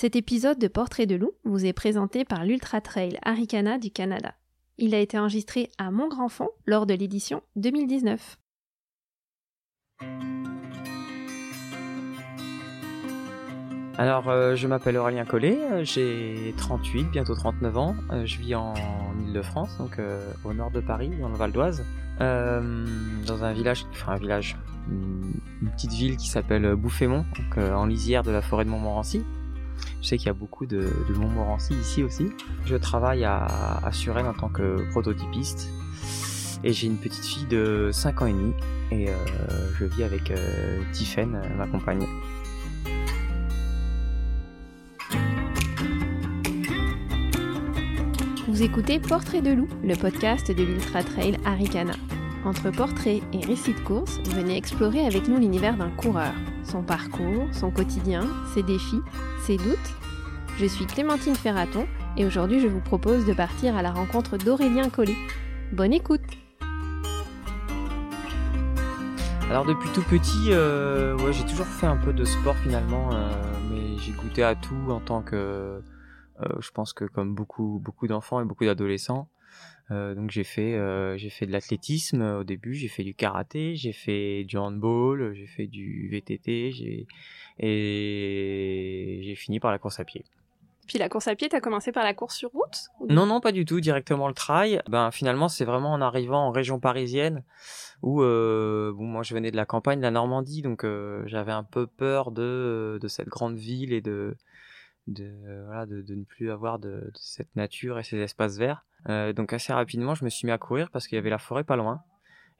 Cet épisode de Portrait de loup vous est présenté par l'Ultra Trail Aricana du Canada. Il a été enregistré à Mont-Grand-Fond lors de l'édition 2019. Alors, euh, je m'appelle Aurélien Collet, euh, j'ai 38, bientôt 39 ans. Euh, je vis en Ile-de-France, donc au nord de Paris, dans le Val d'Oise, dans un village, enfin un village, une, petite ville qui s'appelle Bouffémont, en lisière de la forêt de Montmorency. Je sais qu'il y a beaucoup de, Montmorency ici aussi. Je travaille à, à Suresnes en tant que prototypiste et j'ai une petite fille de 5 ans et demi et je vis avec euh, ma compagne. Vous écoutez Portrait de loup, le podcast de l'Ultra Trail Aricana. Entre portraits et récits de course, venez explorer avec nous l'univers d'un coureur, son parcours, son quotidien, ses défis, ses doutes. Je suis Clémentine Ferraton et aujourd'hui je vous propose de partir à la rencontre d'Aurélien Collet. Bonne écoute Alors depuis tout petit, euh, ouais, j'ai toujours fait un peu de sport finalement, euh, mais j'ai goûté à tout en tant que euh, je pense que comme beaucoup beaucoup d'enfants et beaucoup d'adolescents. Euh, donc j'ai fait euh, j'ai fait de l'athlétisme au début, j'ai fait du karaté, j'ai fait du handball, j'ai fait du VTT, j'ai et j'ai fini par la course à pied. Puis la course à pied, t'as commencé par la course sur route Non, non, pas du tout. Directement le trail. Ben finalement, c'est vraiment en arrivant en région parisienne où euh, bon, moi je venais de la campagne, de la Normandie, donc j'avais un peu peur de de cette grande ville et de de, voilà, de, de, ne plus avoir de, de, cette nature et ces espaces verts. Euh, donc assez rapidement, je me suis mis à courir parce qu'il y avait la forêt pas loin.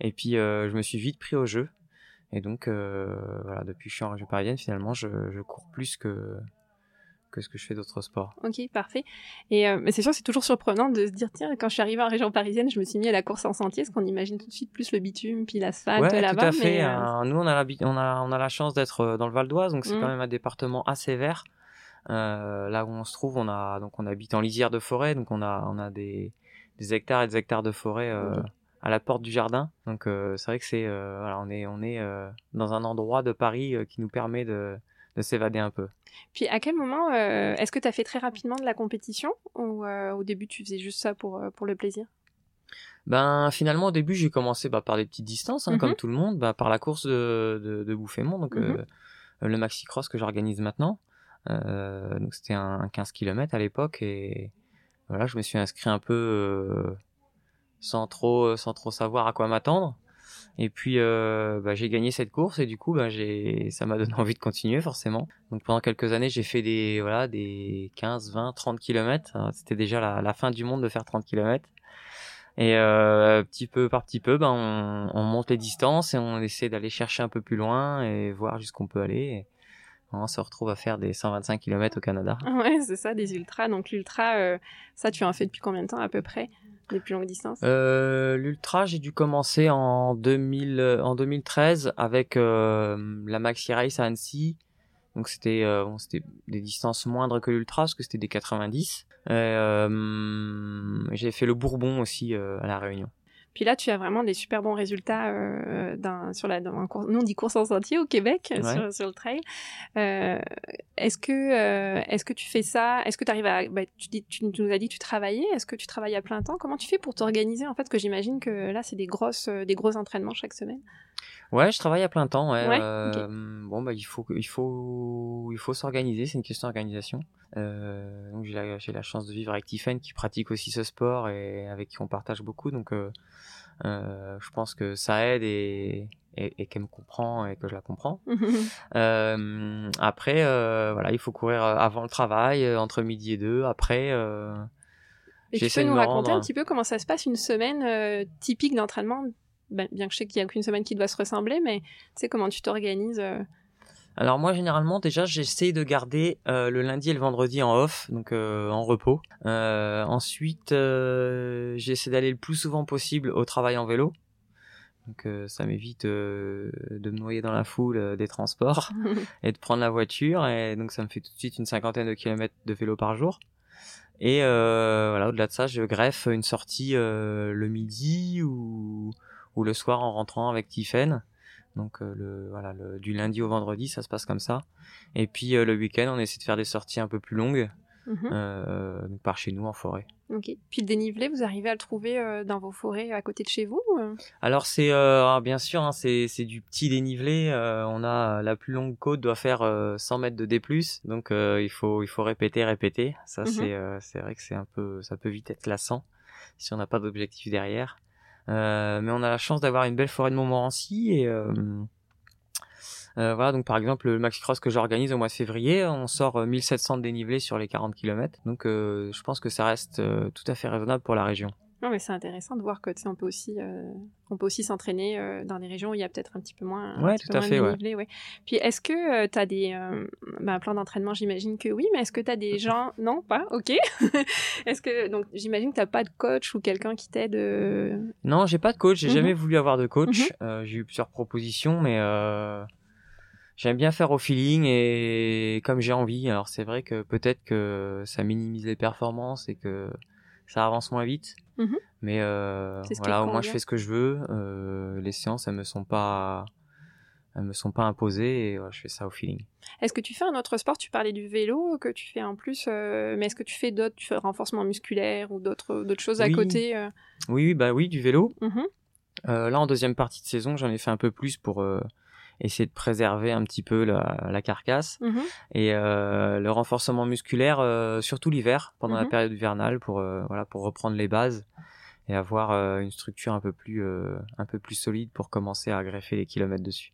Et puis euh, je me suis vite pris au jeu. Et donc euh, voilà, depuis que je suis en région parisienne, finalement, je, je cours plus que que ce que je fais d'autres sports. Ok, parfait. Et mais c'est sûr, c'est toujours surprenant de se dire tiens, quand je suis arrivée en région parisienne, je me suis mis à la course en sentier, parce qu'on imagine tout de suite plus le bitume puis l'asphalte ouais, là-bas. tout à fait. Mais, euh... Nous, on a, la, on a on a la chance d'être dans le Val d'Oise, donc c'est mmh. quand même un département assez vert. Euh, là où on se trouve, on a donc on habite en lisière de forêt, donc on a on a des, des hectares et des hectares de forêt euh, okay. à la porte du jardin. Donc euh, c'est vrai que c'est on est on est dans un endroit de Paris qui nous permet de de s'évader un peu. Puis à quel moment est-ce que tu as fait très rapidement de la compétition ou au début tu faisais juste ça pour pour le plaisir? Ben finalement au début j'ai commencé bah, par des petites distances hein, mm -hmm. comme tout le monde, bah, par la course de, de, de Bouffémont, donc mm -hmm. le maxi cross que j'organise maintenant. Euh, donc c'était un 15 km à l'époque et voilà, je me suis inscrit un peu euh, sans trop sans trop savoir à quoi m'attendre. Et puis euh, bah, j'ai gagné cette course et du coup bah, j'ai ça m'a donné envie de continuer forcément. Donc pendant quelques années j'ai fait des voilà des 15, 20, 30 km. C'était déjà la, la, fin du monde de faire 30 km. Et euh, petit peu par petit peu, ben on, on, monte les distances et on essaie d'aller chercher un peu plus loin et voir jusqu'où on peut aller. On se retrouve à faire des 125 km au Canada. Ouais, c'est ça, des ultras. Donc l'ultra, euh, ça, tu en fais depuis combien de temps à peu près les plus longues distances? Euh, L'ultra, j'ai dû commencer en 2000, en 2013 avec euh, la Maxi Race à Annecy. Donc c'était euh, bon, c'était des distances moindres que l'ultra parce que c'était des 90. Euh, j'ai fait le Bourbon aussi à la Réunion. Puis là, tu as vraiment des super bons résultats euh, dans, sur la, dans un cours, nous on dit course en sentier au Québec ouais. sur, sur, le trail. Euh, est-ce que euh, est-ce que tu fais ça? Est-ce que tu arrives à bah, tu, dis, tu nous as dit que tu travaillais. Est-ce que tu travailles à plein temps? Comment tu fais pour t'organiser en fait? Que j'imagine que là, c'est des grosses des gros entraînements chaque semaine. Ouais, je travaille à plein temps. Ouais. ouais euh, okay. Bon, bah il faut il faut il faut s'organiser. C'est une question d'organisation. Euh, donc j'ai la, j'ai la chance de vivre avec Tiffen qui pratique aussi ce sport et avec qui on partage beaucoup. Donc euh, euh, je pense que ça aide et, et, et qu'elle me comprend et que je la comprends. euh, après, euh, voilà, il faut courir avant le travail, entre midi et deux. Après, euh, et tu peux nous raconter un petit peu comment ça se passe une semaine euh, typique d'entraînement? Ben, Bien que je sais qu'il n'y a qu'une semaine qui doit se ressembler, mais tu sais comment tu t'organises euh... Alors moi généralement déjà j'essaie de garder euh, le lundi et le vendredi en off, donc euh, en repos. Euh, ensuite j'essaie d'aller le plus souvent possible au travail en vélo. Donc ça m'évite de me noyer dans la foule des transports et de prendre la voiture. Et donc ça me fait tout de suite une cinquantaine de kilomètres de vélo par jour. Et voilà au-delà de ça je greffe une sortie le midi ou, ou le soir en rentrant avec Tiffen. Donc le voilà le, du lundi au vendredi ça se passe comme ça. Et puis le week-end on essaie de faire des sorties un peu plus longues. Mhm. par chez nous en forêt. Ok. Puis le dénivelé, vous arrivez à le trouver dans vos forêts à côté de chez vous Alors c'est ah, bien sûr, hein, c'est du petit dénivelé. on a la plus longue côte doit faire 100 mètres de D+, donc il faut il faut répéter répéter. Ça mhm. c'est c'est vrai que c'est un peu ça peut vite être lassant si on n'a pas d'objectif derrière. Euh, mais on a la chance d'avoir une belle forêt de Montmorency et euh, euh, voilà, donc par exemple le maxi cross que j'organise au mois de février, on sort 1700 de dénivelé sur les 40 km. Donc je pense que ça reste tout à fait raisonnable pour la région. Non, mais c'est intéressant de voir que on peut aussi, euh, on peut aussi s'entraîner euh, dans des régions où il y a peut-être un petit peu moins. Ouais, tout à fait. Ouais. Puis est-ce que euh, tu as des, ben, un plan d'entraînement? J'imagine que oui, mais est-ce que tu as des gens? Non, pas? Ok. est-ce que donc j'imagine que t'as pas de coach ou quelqu'un qui t'aide Non, j'ai pas de coach. J'ai mhm. jamais voulu avoir de coach. Mhm. j'ai eu plusieurs propositions, mais j'aime bien faire au feeling et comme j'ai envie. Alors c'est vrai que peut-être que ça minimise les performances et que ça avance moins vite. Mhm. Mais euh, voilà, au moins je fais ce que je veux. Euh, les séances, elles me sont pas, elles me sont pas imposées et je fais ça au feeling. Est-ce que tu fais un autre sport? Tu parlais du vélo que tu fais en plus, euh, mais est-ce que tu fais d'autres, tu fais renforcement musculaire ou d'autres d'autres choses à côté Oui, oui, bah oui, du vélo. Mhm. là, en deuxième partie de saison, j'en ai fait un peu plus pour essayer de préserver un petit peu la, carcasse mhm. et euh, le renforcement musculaire euh, surtout l'hiver pendant la mhm. période hivernale pour euh, voilà pour reprendre les bases et avoir une structure un peu plus un peu plus solide pour commencer à greffer les kilomètres dessus.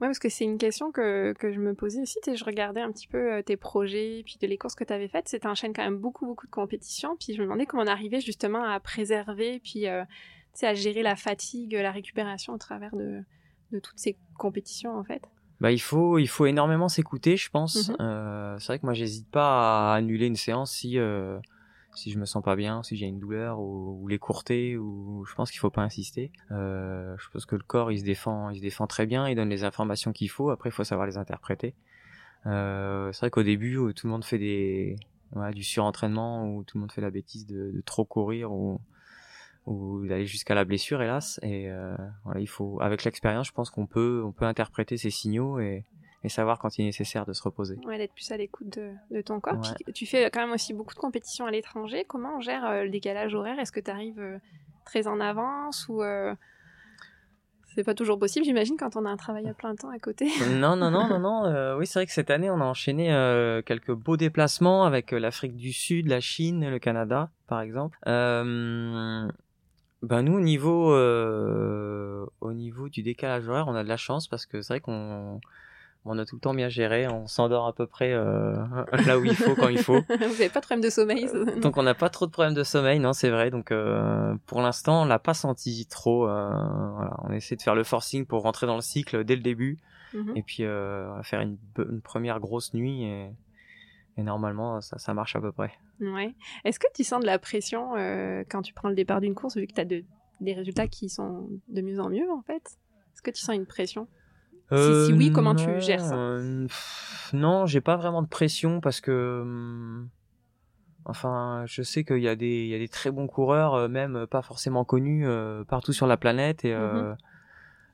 Ouais, parce que c'est une question que, que je me posais aussi. Je regardais un petit peu tes projets, puis de les courses que tu avais faites. C'était un chaîne quand même beaucoup, beaucoup de compétitions. Puis je me demandais comment on arrivait justement à préserver, puis à gérer la fatigue, la récupération au travers de, de toutes ces compétitions en fait? Bah, il faut il faut énormément s'écouter je pense. Mhm. euh, c'est vrai que moi j'hésite pas à annuler une séance si euh, si je me sens pas bien si j'ai une douleur ou, ou l'écourter ou je pense qu'il faut pas insister. Euh, je pense que le corps il se défend il se défend très bien il donne les informations qu'il faut. Après il faut savoir les interpréter. C'est vrai qu'au début tout le monde fait des du surentraînement ou tout le monde fait la bêtise de, de trop courir ou ou d'aller jusqu'à la blessure hélas et euh, voilà il faut avec l'expérience je pense qu'on peut on peut interpréter ces signaux et, et savoir quand il est nécessaire de se reposer ouais d'être plus à l'écoute de, de, ton corps tu fais quand même aussi beaucoup de compétitions à l'étranger comment on gère euh, le décalage horaire? Est-ce que tu arrives euh, très en avance ou c'est pas toujours possible, j'imagine, quand on a un travail à plein temps à côté? non, non, non, non, non. oui, c'est vrai que cette année, on a enchaîné quelques beaux déplacements avec l'Afrique du Sud, la Chine, le Canada, par exemple. Ben nous au niveau euh, au niveau du décalage horaire, on a de la chance parce que c'est vrai qu'on on a tout le temps bien géré, on s'endort à peu près euh, là où il faut quand il faut. Vous n'avez pas de problème de sommeil Donc on n'a pas trop de problèmes de sommeil, non c'est vrai. Donc euh, pour l'instant on l'a pas senti trop. Euh, voilà, on essaie de faire le forcing pour rentrer dans le cycle dès le début mhm. et puis euh, faire une, une, première grosse nuit et, et normalement ça, ça marche à peu près. Ouais. Est-ce que tu sens de la pression euh, quand tu prends le départ d'une course, vu que tu as de, des résultats qui sont de mieux en mieux, en fait? Est-ce que tu sens une pression? Si, oui, comment tu gères ça? euh, Non, j'ai pas vraiment de pression parce que. Hum, enfin, je sais qu'il y, a des, y a des très bons coureurs, euh, même pas forcément connus, partout sur la planète. Et, mmh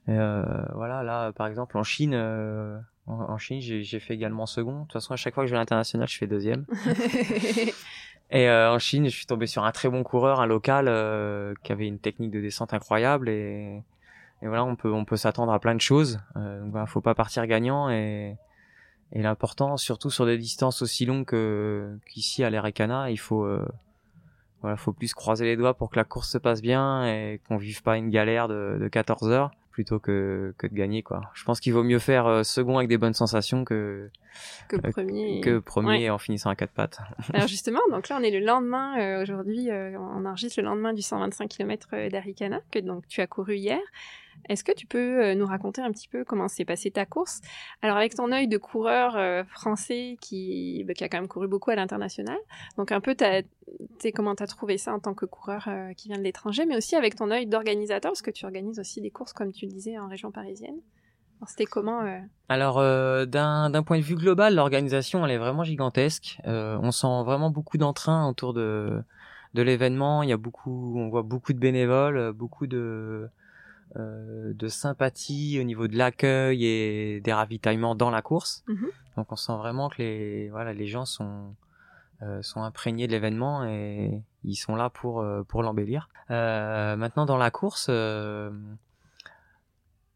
voilà, là, par exemple, en Chine, en, Chine, j'ai fait également second. De toute façon, à chaque fois que je vais à l'international, je fais deuxième. et euh, en Chine, je suis tombé sur un très bon coureur, un local, euh, qui avait une technique de descente incroyable. Et, et voilà, on peut, on peut s'attendre à plein de choses. Euh, donc voilà, faut pas partir gagnant. Et, et l'important, surtout sur des distances aussi longues qu'ici à l'Erekana, il faut, euh, voilà, faut plus croiser les doigts pour que la course se passe bien et qu'on vive pas une galère de, de 14 heures plutôt que, que de gagner quoi. Je pense qu'il vaut mieux faire euh, second avec des bonnes sensations que que euh, premier que premier en finissant à quatre pattes. Alors justement, donc là on est le lendemain euh, aujourd'hui, on enregistre le lendemain du 125 km d'Arikana que donc tu as couru hier. Est-ce que tu peux euh, nous raconter un petit peu comment s'est passée ta course? Alors avec ton œil de coureur euh, français qui, bah, qui a quand même couru beaucoup à l'international, donc un peu comment tu as trouvé ça en tant que coureur euh, qui vient de l'étranger, mais aussi avec ton œil d'organisateur, parce que tu organises aussi des courses comme tu le disais en région parisienne. c'était comment Alors d'un, d'un point de vue global, l'organisation elle est vraiment gigantesque. on sent vraiment beaucoup d'entrain autour de de l'événement. Il y a beaucoup, on voit beaucoup de bénévoles, beaucoup de de sympathie au niveau de l'accueil et des ravitaillements dans la course. Mhm. Donc on sent vraiment que les voilà les gens sont sont imprégnés de l'événement et ils sont là pour pour l'embellir. maintenant dans la course,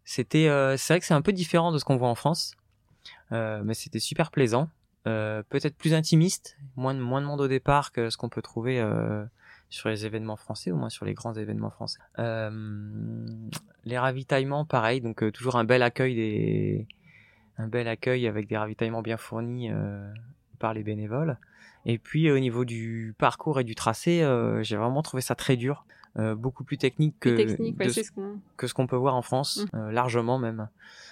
c'était c'est vrai que c'est un peu différent de ce qu'on voit en France, mais c'était super plaisant. Euh, peut-être plus intimiste, moins de, moins de monde au départ que ce qu'on peut trouver euh, sur les événements français, au moins sur les grands événements français. Euh, les ravitaillements, pareil, donc euh, toujours un bel accueil des, un bel accueil avec des ravitaillements bien fournis par les bénévoles. Et puis au niveau du parcours et du tracé, j'ai vraiment trouvé ça très dur. Euh, beaucoup plus technique que, ce que ce qu'on peut voir en France, mmh. euh, largement même.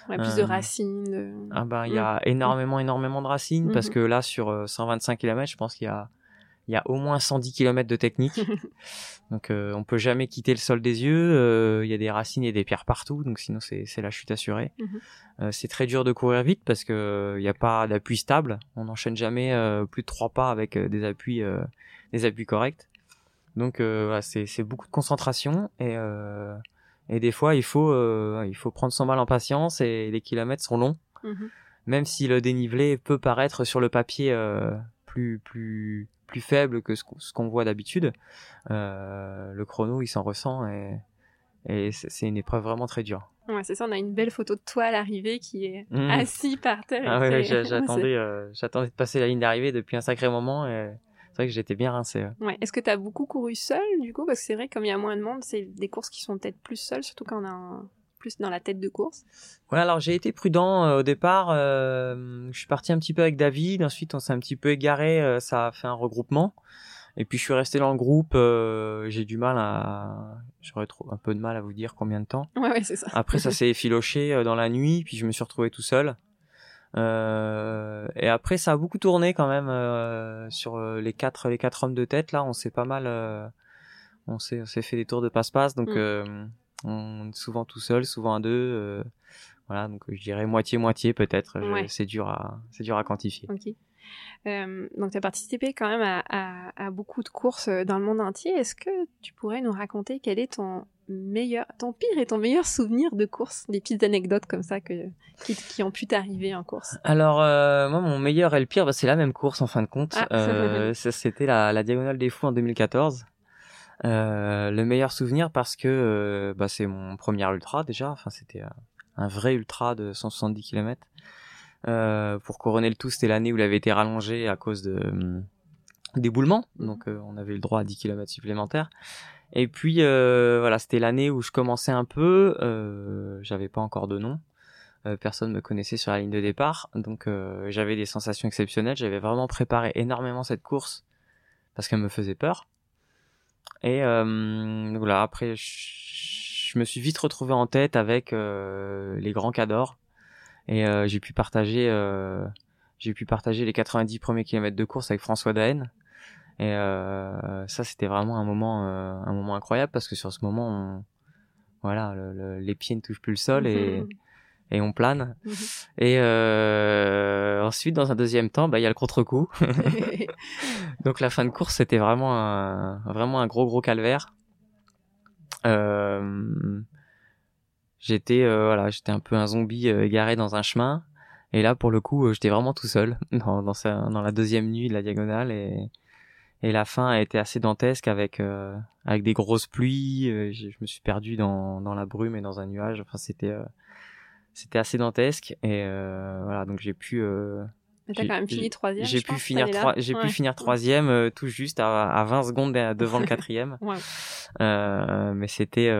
plus de euh, racines. Ah ben, il y a mmh. énormément, énormément de racines parce mmh. que là, sur 125 km, je pense qu'il y a, il y a au moins 110 km de technique. donc, on peut jamais quitter le sol des yeux. Il y a des racines et des pierres partout, donc sinon c'est la chute assurée. c'est très dur de courir vite parce que il n'y a pas d'appui stable. On n'enchaîne jamais plus de trois pas avec des appuis, des appuis corrects. Donc euh, voilà, c'est beaucoup de concentration et euh, et des fois il faut euh, il faut prendre son mal en patience et les kilomètres sont longs. Mhm. Même si le dénivelé peut paraître sur le papier plus plus plus faible que ce qu'on voit d'habitude, le chrono il s'en ressent et et c'est une épreuve vraiment très dure. Ouais, c'est ça, on a une belle photo de toi à l'arrivée qui est mmh. assis par terre. Ah ouais, j'attendais, j'attendais de passer la ligne d'arrivée depuis un sacré moment et c'est vrai que j'étais bien rincé. Ouais. Est-ce que tu as beaucoup couru seul du coup? Parce que c'est vrai, comme il y a moins de monde, c'est des courses qui sont peut-être plus seules, surtout quand on a plus dans la tête de course. Ouais, alors j'ai été prudent euh, au départ. Euh, je suis parti un petit peu avec David. Ensuite, on s'est un petit peu égaré. Euh, ça a fait un regroupement. Et puis je suis resté dans le groupe. j'ai du mal à, j'aurais un peu de mal à vous dire combien de temps. Ouais, ouais c'est ça. Après, ça s'est effiloché dans la nuit. Puis je me suis retrouvé tout seul. Et après, ça a beaucoup tourné quand même sur les quatre les quatre hommes de tête. Là, on s'est pas mal, on s'est s'est fait des tours de passe-passe, donc mm. On est souvent tout seul, souvent à deux. voilà, donc je dirais moitié moitié peut-être. C'est dur à c'est dur à quantifier. Okay. Euh, donc, tu as participé quand même à, à, à, beaucoup de courses dans le monde entier. Est-ce que tu pourrais nous raconter quel est ton meilleur, ton pire et ton meilleur souvenir de course, des petites anecdotes comme ça que, qui, qui ont pu t'arriver en course Alors, euh, moi, mon meilleur et le pire, bah, c'est la même course en fin de compte. Ah. Euh, C'était la, la, Diagonale des Fous en 2014. Euh, le meilleur souvenir parce que euh, bah, c'est mon premier ultra déjà. Enfin, c'était un vrai ultra de 170 km. Euh, pour couronner le tout, c'était l'année où il avait été rallongé à cause de hum, d'éboulement. Mhm. Donc, on avait eu le droit à 10 km supplémentaires. Et puis euh, voilà, c'était l'année où je commençais un peu. Euh, j'avais pas encore de nom. Euh, personne me connaissait sur la ligne de départ, donc euh, j'avais des sensations exceptionnelles. J'avais vraiment préparé énormément cette course parce qu'elle me faisait peur. Et voilà, après, je, me suis vite retrouvé en tête avec les grands cadors et j'ai pu partager, j'ai pu partager les 90 premiers kilomètres de course avec François Daen. Et euh, ça, c'était vraiment un moment, euh, un moment incroyable parce que sur ce moment, voilà, les pieds ne touchent plus le sol et, et on plane. Mhm. Et euh, ensuite, dans un deuxième temps, bah, il y a le contre-coup. Donc la fin de course, c'était vraiment un, vraiment un gros gros calvaire. Euh, j'étais euh, voilà, j'étais un peu un zombie euh, égaré dans un chemin. Et là, pour le coup, j'étais vraiment tout seul dans, dans, dans la deuxième nuit de la diagonale et et la fin a été assez dantesque avec euh, avec des grosses pluies. Euh, je me suis perdu dans dans la brume et dans un nuage. Enfin, c'était euh, c'était assez dantesque et voilà. Donc j'ai pu T'as quand même fini troisième. J'ai pu, finir j'ai pu finir troisième tout juste à, à 20 secondes devant le quatrième. ouais. mais c'était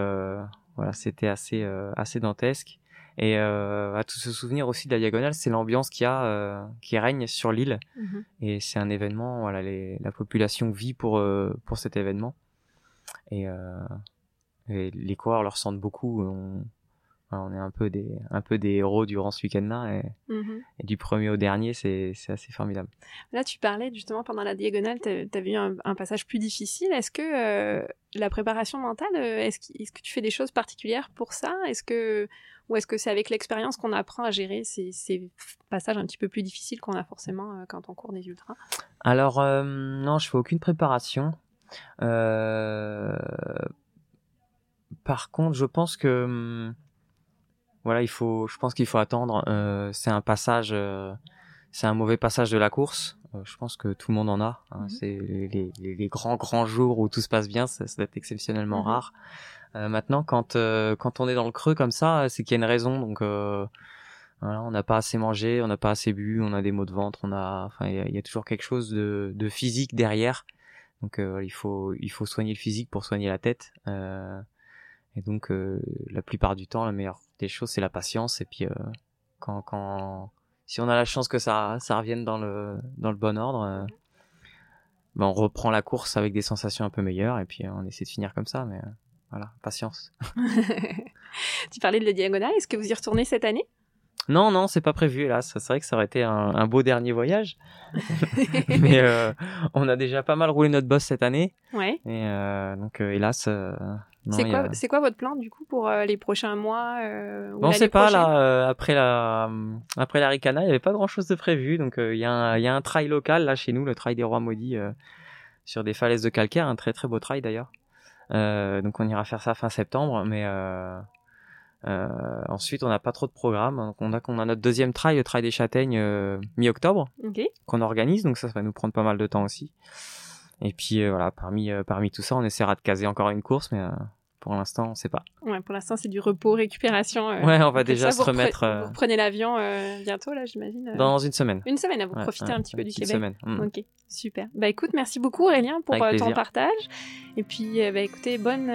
voilà, c'était assez assez dantesque. Et euh, à tout se souvenir aussi de la diagonale, c'est l'ambiance qui a, euh, qui règne sur l'île. Mhm. Et c'est un événement. Voilà, les, la population vit pour euh, pour cet événement. Et, euh, et, les coureurs le ressentent beaucoup. On, on est un peu des un peu des héros durant ce week-end-là. Et, mhm. et, du premier au dernier, c'est c'est assez formidable. Là, tu parlais justement pendant la diagonale, tu as vu un, un, passage plus difficile. Est-ce que euh, la préparation mentale, est-ce est -ce que tu fais des choses particulières pour ça? Est-ce que ou est-ce que c'est avec l'expérience qu'on apprend à gérer ces, passages un petit peu plus difficiles qu'on a forcément euh, quand on court des ultras? Alors, euh, non, je fais aucune préparation. Euh, par contre, je pense que hum, voilà, il faut, je pense qu'il faut attendre. Euh, c'est un passage, euh, c'est un mauvais passage de la course. Euh, je pense que tout le monde en a. Hein. Mhm. C'est les, les, les, grands grands jours où tout se passe bien, ça, ça doit être exceptionnellement mhm. rare. Euh, maintenant, quand quand on est dans le creux comme ça, c'est qu'il y a une raison. Donc voilà, on n'a pas assez mangé, on n'a pas assez bu, on a des maux de ventre, on a, enfin, il y, a toujours quelque chose de, de physique derrière. Donc il faut il faut soigner le physique pour soigner la tête. et donc la plupart du temps, la meilleure des choses, c'est la patience. Et puis, euh, quand, quand, si on a la chance que ça, ça revienne dans le, dans le bon ordre, euh, ben on reprend la course avec des sensations un peu meilleures. Et puis, on essaie de finir comme ça. Mais euh, voilà, patience. tu parlais de la diagonale. Est-ce que vous y retournez cette année? Non, non, c'est pas prévu, là. C'est vrai que ça aurait été un, beau dernier voyage. Mais on a déjà pas mal roulé notre boss cette année. Ouais. Et donc, hélas, c'est quoi, c'est quoi votre plan du coup pour euh, les prochains mois euh, On sait pas là. Euh, après la après la Ricana, il y avait pas grand chose de prévu. Donc il y a un il y a un trail local là chez nous, le trail des rois maudits sur des falaises de calcaire, un très très beau trail d'ailleurs. donc on ira faire ça fin septembre, mais ensuite on n'a pas trop de programme. Donc, on a qu'on a notre deuxième trail, le trail des châtaignes mi-octobre, qu'on organise. Donc ça, ça va nous prendre pas mal de temps aussi. Et puis euh, voilà, parmi euh, parmi tout ça, on essaiera de caser encore une course, mais euh, pour l'instant, on sait pas. Ouais, pour l'instant, c'est du repos, récupération. ouais, on va déjà se remettre. Vous prenez l'avion bientôt, là, j'imagine. Dans une semaine. Une semaine, à vous profiter un petit peu du Québec. Une semaine. Mm. Ok, super. Bah écoute, merci beaucoup Aurélien pour ton partage. Et puis, bah écoutez, bonne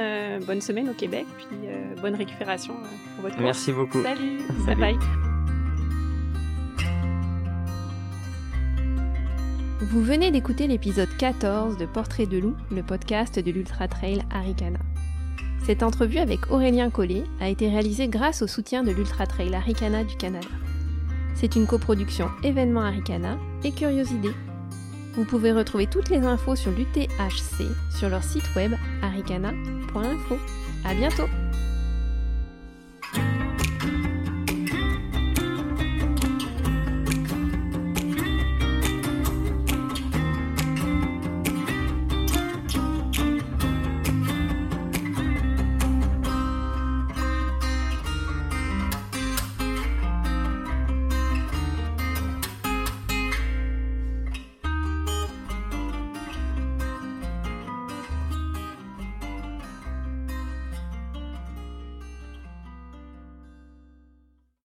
bonne semaine au Québec, puis bonne récupération pour votre course. Merci beaucoup. Salut. Salut. Bye bye. Vous venez d'écouter l'épisode 14 de Portrait de loup, le podcast de l'Ultra Trail Aricana. Cette entrevue avec Aurélien Collet a été réalisée grâce au soutien de l'Ultra Trail Aricana du Canada. C'est une coproduction événement Aricana et Curiosité. Vous pouvez retrouver toutes les infos sur l'UTHC sur leur site web aricana.info. À bientôt!